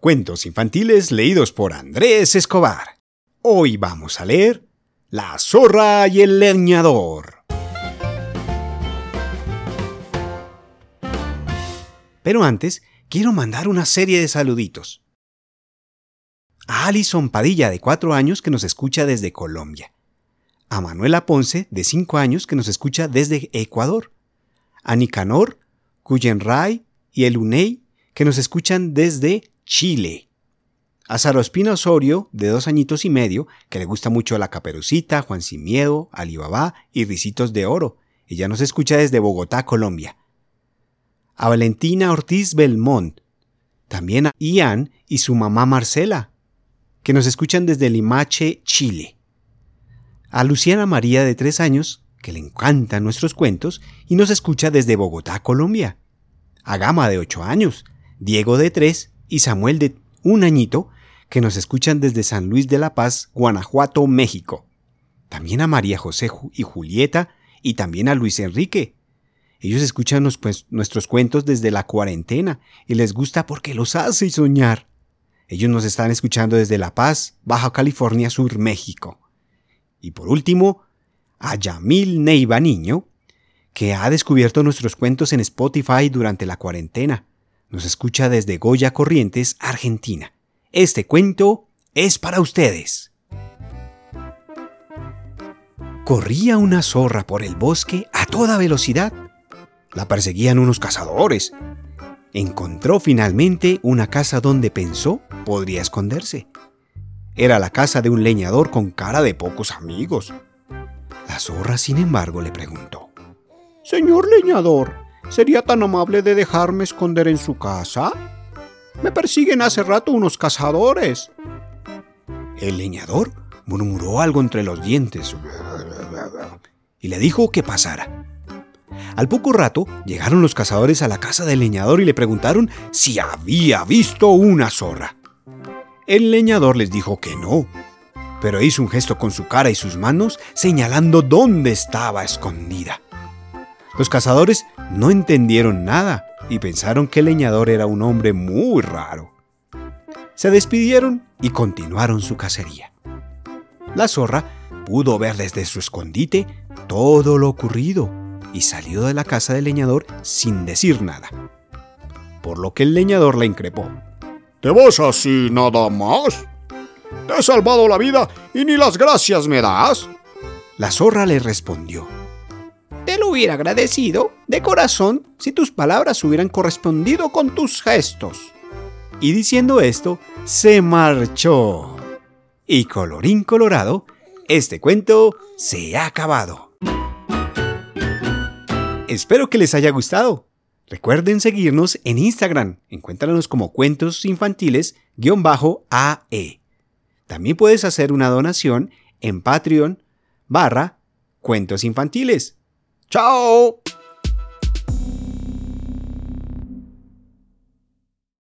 Cuentos infantiles leídos por Andrés Escobar. Hoy vamos a leer La zorra y el leñador. Pero antes, quiero mandar una serie de saluditos. A Alison Padilla, de 4 años, que nos escucha desde Colombia. A Manuela Ponce, de 5 años, que nos escucha desde Ecuador. A Nicanor, Cuyenray y el UNEI, que nos escuchan desde Chile. A Sarospina Osorio, de dos añitos y medio, que le gusta mucho la caperucita, Juan Sin Miedo, Alibaba y Ricitos de Oro. Ella nos escucha desde Bogotá, Colombia. A Valentina Ortiz Belmont. También a Ian y su mamá Marcela, que nos escuchan desde Limache, Chile. A Luciana María, de tres años, que le encantan nuestros cuentos y nos escucha desde Bogotá, Colombia a Gama de 8 años, Diego de 3 y Samuel de un añito, que nos escuchan desde San Luis de la Paz, Guanajuato, México. También a María José y Julieta y también a Luis Enrique. Ellos escuchan nuestros cuentos desde la cuarentena y les gusta porque los hace soñar. Ellos nos están escuchando desde La Paz, Baja California Sur, México. Y por último, a Yamil Neiva Niño, que ha descubierto nuestros cuentos en Spotify durante la cuarentena. Nos escucha desde Goya Corrientes, Argentina. Este cuento es para ustedes. Corría una zorra por el bosque a toda velocidad. La perseguían unos cazadores. Encontró finalmente una casa donde pensó podría esconderse. Era la casa de un leñador con cara de pocos amigos. La zorra, sin embargo, le preguntó. Señor leñador, ¿sería tan amable de dejarme esconder en su casa? Me persiguen hace rato unos cazadores. El leñador murmuró algo entre los dientes y le dijo que pasara. Al poco rato llegaron los cazadores a la casa del leñador y le preguntaron si había visto una zorra. El leñador les dijo que no, pero hizo un gesto con su cara y sus manos señalando dónde estaba escondida. Los cazadores no entendieron nada y pensaron que el leñador era un hombre muy raro. Se despidieron y continuaron su cacería. La zorra pudo ver desde su escondite todo lo ocurrido y salió de la casa del leñador sin decir nada. Por lo que el leñador la increpó. ¿Te vas así nada más? Te he salvado la vida y ni las gracias me das. La zorra le respondió. Te lo hubiera agradecido de corazón si tus palabras hubieran correspondido con tus gestos. Y diciendo esto, se marchó. Y colorín colorado, este cuento se ha acabado. Espero que les haya gustado. Recuerden seguirnos en Instagram. Encuéntranos como cuentos infantiles-AE. También puedes hacer una donación en Patreon barra cuentos infantiles. Ciao!